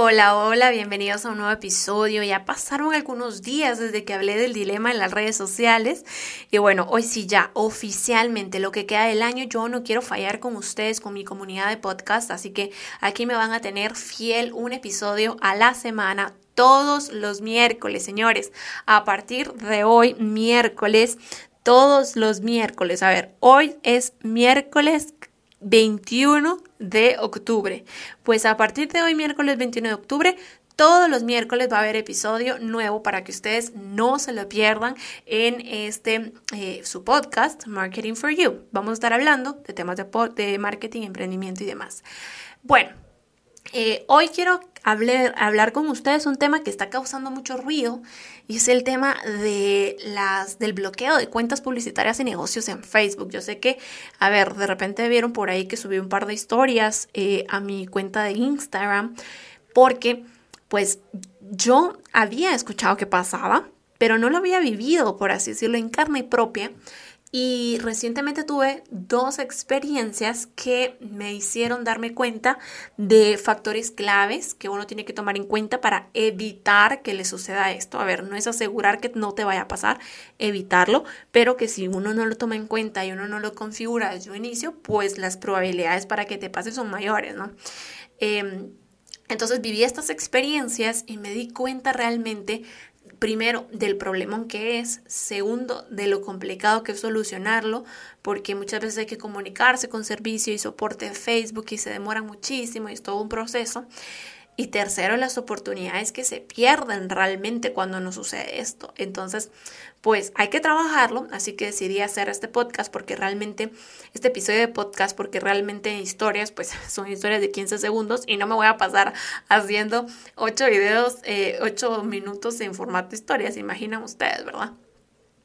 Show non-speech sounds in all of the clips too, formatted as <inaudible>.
Hola, hola, bienvenidos a un nuevo episodio. Ya pasaron algunos días desde que hablé del dilema en las redes sociales. Y bueno, hoy sí ya oficialmente lo que queda del año, yo no quiero fallar con ustedes, con mi comunidad de podcast. Así que aquí me van a tener fiel un episodio a la semana. Todos los miércoles, señores. A partir de hoy, miércoles, todos los miércoles. A ver, hoy es miércoles 21 de octubre. Pues a partir de hoy, miércoles 21 de octubre, todos los miércoles va a haber episodio nuevo para que ustedes no se lo pierdan en este eh, su podcast Marketing for You. Vamos a estar hablando de temas de, de marketing, emprendimiento y demás. Bueno, eh, hoy quiero hablar, con ustedes un tema que está causando mucho ruido y es el tema de las, del bloqueo de cuentas publicitarias y negocios en Facebook. Yo sé que, a ver, de repente vieron por ahí que subí un par de historias eh, a mi cuenta de Instagram porque pues yo había escuchado que pasaba, pero no lo había vivido, por así decirlo, en carne propia. Y recientemente tuve dos experiencias que me hicieron darme cuenta de factores claves que uno tiene que tomar en cuenta para evitar que le suceda esto. A ver, no es asegurar que no te vaya a pasar, evitarlo, pero que si uno no lo toma en cuenta y uno no lo configura desde un inicio, pues las probabilidades para que te pase son mayores, ¿no? Em, entonces viví estas experiencias y me di cuenta realmente primero, del problema que es, segundo, de lo complicado que es solucionarlo, porque muchas veces hay que comunicarse con servicio y soporte de Facebook y se demora muchísimo y es todo un proceso. Y tercero, las oportunidades que se pierden realmente cuando no sucede esto. Entonces, pues hay que trabajarlo, así que decidí hacer este podcast porque realmente, este episodio de podcast, porque realmente historias, pues <laughs> son historias de 15 segundos y no me voy a pasar haciendo 8 videos, eh, 8 minutos en formato historias, imaginan ustedes, ¿verdad?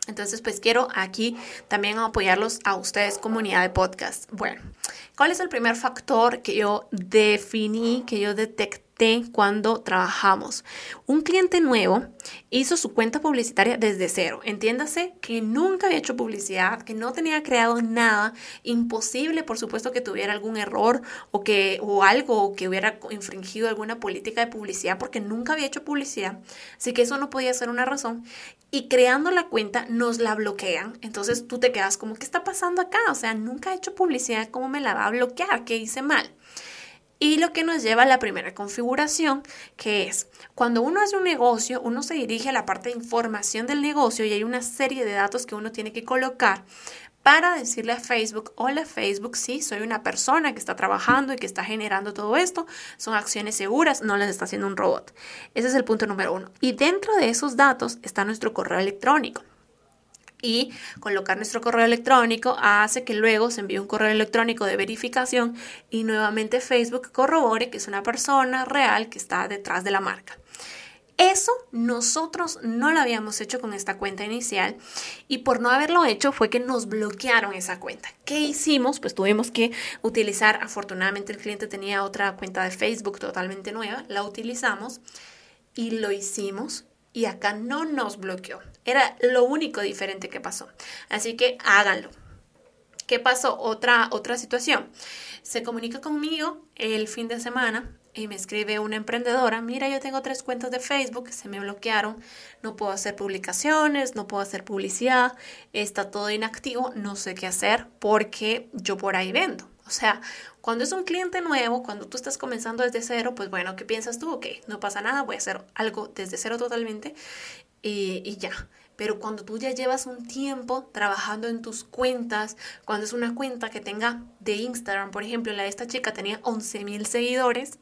Entonces, pues quiero aquí también apoyarlos a ustedes, comunidad de podcast. Bueno, ¿cuál es el primer factor que yo definí, que yo detecté? Cuando trabajamos. Un cliente nuevo hizo su cuenta publicitaria desde cero. Entiéndase que nunca había hecho publicidad, que no tenía creado nada. Imposible, por supuesto, que tuviera algún error o, que, o algo que hubiera infringido alguna política de publicidad porque nunca había hecho publicidad. Así que eso no podía ser una razón. Y creando la cuenta nos la bloquean. Entonces tú te quedas como, ¿qué está pasando acá? O sea, nunca he hecho publicidad, ¿cómo me la va a bloquear? ¿Qué hice mal? Y lo que nos lleva a la primera configuración, que es cuando uno hace un negocio, uno se dirige a la parte de información del negocio y hay una serie de datos que uno tiene que colocar para decirle a Facebook, hola Facebook, sí, soy una persona que está trabajando y que está generando todo esto, son acciones seguras, no las está haciendo un robot. Ese es el punto número uno. Y dentro de esos datos está nuestro correo electrónico y colocar nuestro correo electrónico hace que luego se envíe un correo electrónico de verificación y nuevamente Facebook corrobore que es una persona real que está detrás de la marca. Eso nosotros no lo habíamos hecho con esta cuenta inicial y por no haberlo hecho fue que nos bloquearon esa cuenta. ¿Qué hicimos? Pues tuvimos que utilizar, afortunadamente el cliente tenía otra cuenta de Facebook totalmente nueva, la utilizamos y lo hicimos y acá no nos bloqueó. Era lo único diferente que pasó. Así que háganlo. ¿Qué pasó? Otra, otra situación. Se comunica conmigo el fin de semana y me escribe una emprendedora, mira, yo tengo tres cuentas de Facebook, se me bloquearon, no puedo hacer publicaciones, no puedo hacer publicidad, está todo inactivo, no sé qué hacer porque yo por ahí vendo. O sea, cuando es un cliente nuevo, cuando tú estás comenzando desde cero, pues bueno, ¿qué piensas tú? Ok, no pasa nada, voy a hacer algo desde cero totalmente y, ya. Pero cuando tú ya llevas un tiempo trabajando en tus cuentas, cuando es una cuenta que tenga de Instagram, por ejemplo, la de esta chica tenía 11 mil seguidores,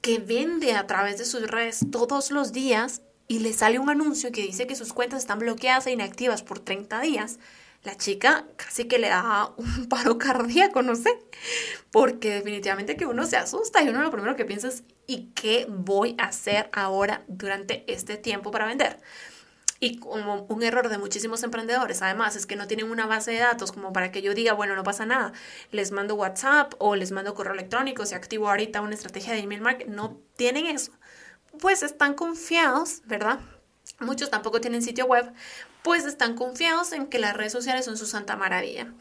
que vende a través de sus redes todos los días y le sale un anuncio que dice que sus cuentas están bloqueadas e inactivas por 30 días, la chica casi que le da un <laughs> paro cardíaco, no sé, porque definitivamente que uno se asusta y uno lo primero que piensa es, ¿y qué voy a hacer ahora durante este tiempo para vender? Y como un error de muchísimos emprendedores, además, es que no tienen una base de datos como para que yo diga, bueno, no pasa nada, les mando WhatsApp o les mando correo electrónico, si activo ahorita una estrategia de email marketing, no tienen eso pues están confiados, ¿verdad? Muchos tampoco tienen sitio web, pues están confiados en que las redes sociales son su santa maravilla.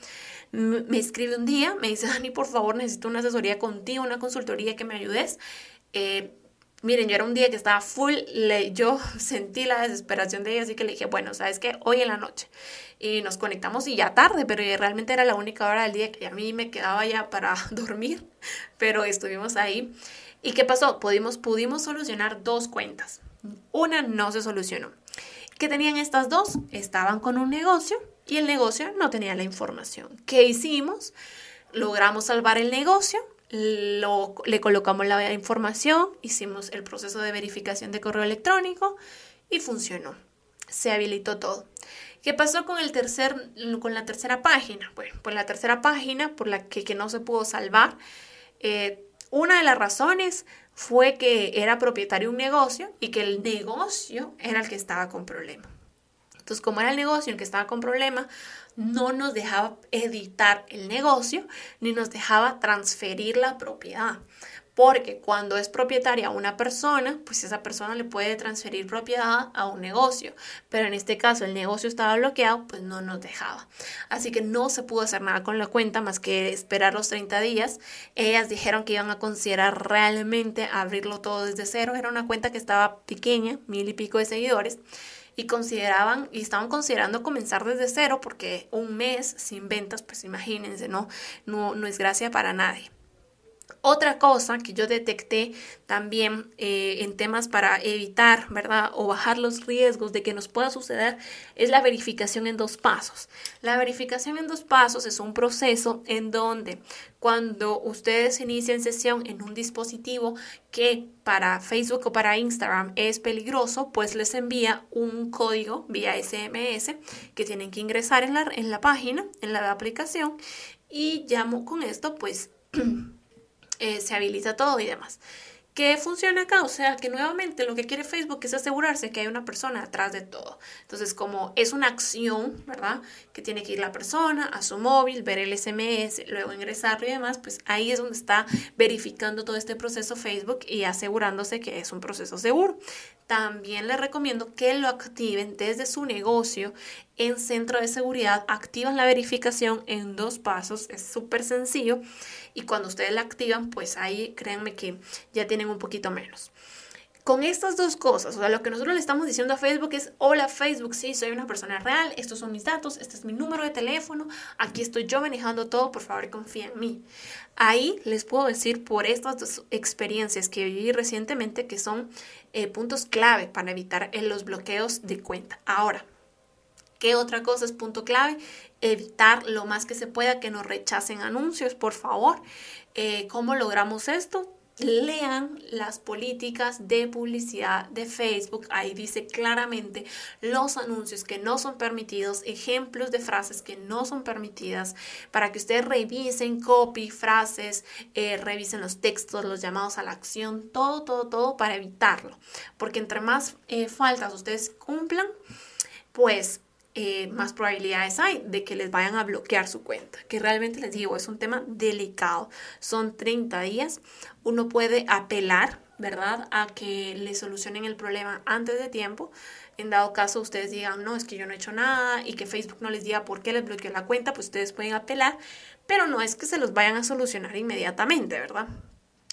Me escribe un día, me dice, Dani, por favor, necesito una asesoría contigo, una consultoría que me ayudes. Eh, miren, yo era un día que estaba full, le, yo <laughs> sentí la desesperación de ella, así que le dije, bueno, ¿sabes qué? Hoy en la noche. Y nos conectamos y ya tarde, pero realmente era la única hora del día que a mí me quedaba ya para <laughs> dormir, pero estuvimos ahí. ¿Y qué pasó? Pudimos, pudimos solucionar dos cuentas. Una no se solucionó. ¿Qué tenían estas dos? Estaban con un negocio y el negocio no tenía la información. ¿Qué hicimos? Logramos salvar el negocio, le colocamos la información, hicimos el proceso de verificación de correo electrónico y funcionó. Se habilitó todo. ¿Qué pasó con, el tercer, con la tercera página? Bueno, pues la tercera página por la que, no se pudo salvar, eh, una de las razones fue que era propietario de un negocio y que el negocio era el que estaba con problema. Entonces, como era el negocio el que estaba con problema, no nos dejaba editar el negocio ni nos dejaba transferir la propiedad. Porque cuando es propietaria una persona, pues esa persona le puede transferir propiedad a un negocio. Pero en este caso el negocio estaba bloqueado, pues no nos dejaba. Así que no se pudo hacer nada con la cuenta más que esperar los 30 días. Ellas dijeron que iban a considerar realmente abrirlo todo desde cero. Era una cuenta que estaba pequeña, mil y pico de seguidores y consideraban y estaban considerando comenzar desde cero porque un mes sin ventas, pues imagínense, no, no, no es gracia para nadie. Otra cosa que yo detecté también eh, en temas para evitar, ¿verdad? O bajar los riesgos de que nos pueda suceder es la verificación en dos pasos. La verificación en dos pasos es un proceso en donde cuando ustedes inician sesión en un dispositivo que para Facebook o para Instagram es peligroso, pues les envía un código vía SMS que tienen que ingresar en la, en la página, en la aplicación y llamo con esto pues <clears throat> Eh, se habilita todo y demás. ¿Qué funciona acá? O sea, que nuevamente lo que quiere Facebook es asegurarse que hay una persona atrás de todo. Entonces, como es una acción, ¿verdad? Que tiene que ir la persona a su móvil, ver el SMS, luego ingresarlo y demás, pues ahí es donde está verificando todo este proceso Facebook y asegurándose que es un proceso seguro. También les recomiendo que lo activen desde su negocio en centro de seguridad. Activan la verificación en dos pasos, es súper sencillo y cuando ustedes la activan, pues ahí créanme que ya tienen un poquito menos. Con estas dos cosas, o sea, lo que nosotros le estamos diciendo a Facebook es, hola Facebook, sí, soy una persona real, estos son mis datos, este es mi número de teléfono, aquí estoy yo manejando todo, por favor confía en mí. Ahí les puedo decir por estas dos experiencias que viví recientemente que son eh, puntos clave para evitar eh, los bloqueos de cuenta. Ahora, ¿qué otra cosa es punto clave? evitar lo más que se pueda que nos rechacen anuncios, por favor. Eh, ¿Cómo logramos esto? Lean las políticas de publicidad de Facebook. Ahí dice claramente los anuncios que no son permitidos, ejemplos de frases que no son permitidas, para que ustedes revisen copy, frases, eh, revisen los textos, los llamados a la acción, todo, todo, todo para evitarlo. Porque entre más eh, faltas ustedes cumplan, pues eh, más probabilidades hay de que les vayan a bloquear su cuenta. Que realmente les digo, es un tema delicado. Son 30 días. Uno puede apelar, ¿verdad? A que le solucionen el problema antes de tiempo. En dado caso ustedes digan, no, es que yo no he hecho nada y que Facebook no les diga por qué les bloqueó la cuenta, pues ustedes pueden apelar, pero no es que se los vayan a solucionar inmediatamente, ¿verdad?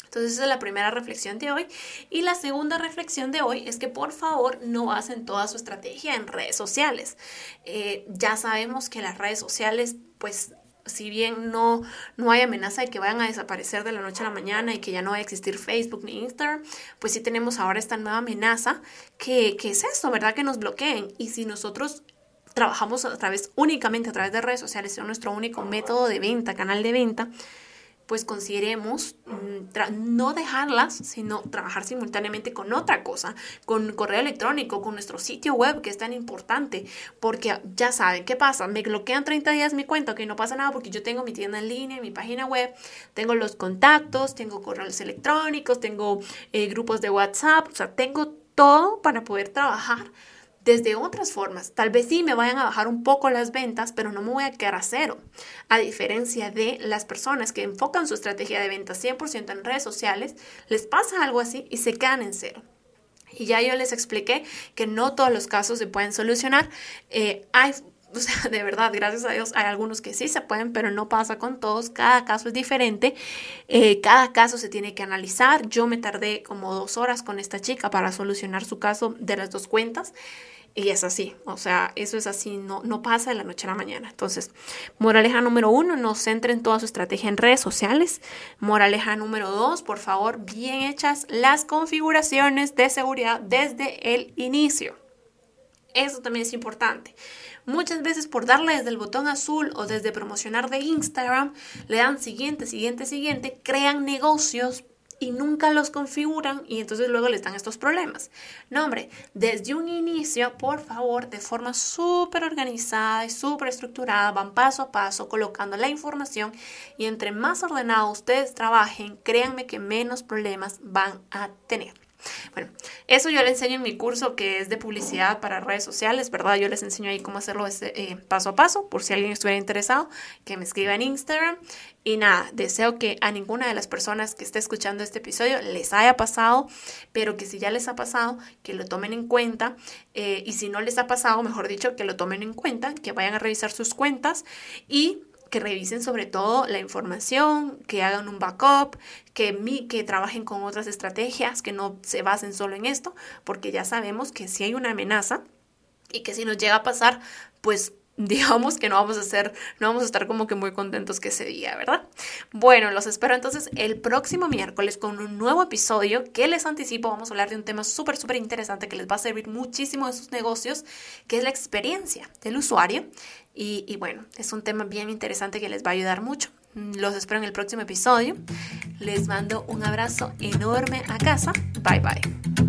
Entonces esa es la primera reflexión de hoy. Y la segunda reflexión de hoy es que por favor no hacen toda su estrategia en redes sociales. Eh, ya sabemos que las redes sociales pues si bien no, no hay amenaza de que vayan a desaparecer de la noche a la mañana y que ya no va a existir Facebook ni Instagram, pues sí tenemos ahora esta nueva amenaza que, que es esto, ¿verdad? Que nos bloqueen. Y si nosotros trabajamos a través, únicamente a través de redes sociales, es nuestro único método de venta, canal de venta, pues consideremos mm, no dejarlas, sino trabajar simultáneamente con otra cosa, con correo electrónico, con nuestro sitio web, que es tan importante, porque ya saben qué pasa, me bloquean 30 días mi cuenta, que no pasa nada porque yo tengo mi tienda en línea, mi página web, tengo los contactos, tengo correos electrónicos, tengo eh, grupos de WhatsApp, o sea, tengo todo para poder trabajar desde otras formas. Tal vez sí me vayan a bajar un poco las ventas, pero no me voy a quedar a cero. A diferencia de las personas que enfocan su estrategia de ventas 100% en redes sociales, les pasa algo así y se quedan en cero. Y ya yo les expliqué que no todos los casos se pueden solucionar. Eh, hay <laughs> o sea, de verdad, gracias a Dios, hay algunos que sí se pueden, pero no pasa con todos. Cada caso es diferente. Eh, cada caso se tiene que analizar. Yo me tardé como dos horas con esta chica para solucionar su caso de las dos cuentas. Y es así, o sea, eso es así, no, no pasa de la noche a la mañana. Entonces, moraleja número uno, no centren toda su estrategia en redes sociales. Moraleja número dos, por favor, bien hechas las configuraciones de seguridad desde el inicio. Eso también es importante. Muchas veces por darle desde el botón azul o desde promocionar de Instagram, le dan siguiente, siguiente, siguiente, crean negocios y nunca los configuran y entonces luego les dan estos problemas. No, hombre, desde un inicio, por favor, de forma súper organizada y súper estructurada, van paso a paso colocando la información y entre más ordenado ustedes trabajen, créanme que menos problemas van a tener. Bueno, eso yo les enseño en mi curso que es de publicidad para redes sociales, ¿verdad? Yo les enseño ahí cómo hacerlo eh, paso a paso, por si alguien estuviera interesado, que me escriba en Instagram. Y nada, deseo que a ninguna de las personas que esté escuchando este episodio les haya pasado, pero que si ya les ha pasado, que lo tomen en cuenta. Eh, y si no les ha pasado, mejor dicho, que lo tomen en cuenta, que vayan a revisar sus cuentas y que revisen sobre todo la información, que hagan un backup, que, que trabajen con otras estrategias, que no se basen solo en esto, porque ya sabemos que si hay una amenaza y que si nos llega a pasar, pues <laughs> digamos que no vamos a ser, no vamos a estar como que muy contentos que ese día, ¿verdad? Bueno, los espero entonces el próximo miércoles con un nuevo episodio que les anticipo, vamos a hablar de un tema súper, súper interesante que les va a servir muchísimo en sus negocios, que es la experiencia del usuario. Y, y bueno, es un tema bien interesante que les va a ayudar mucho. Los espero en el próximo episodio. Les mando un abrazo enorme a casa. Bye bye.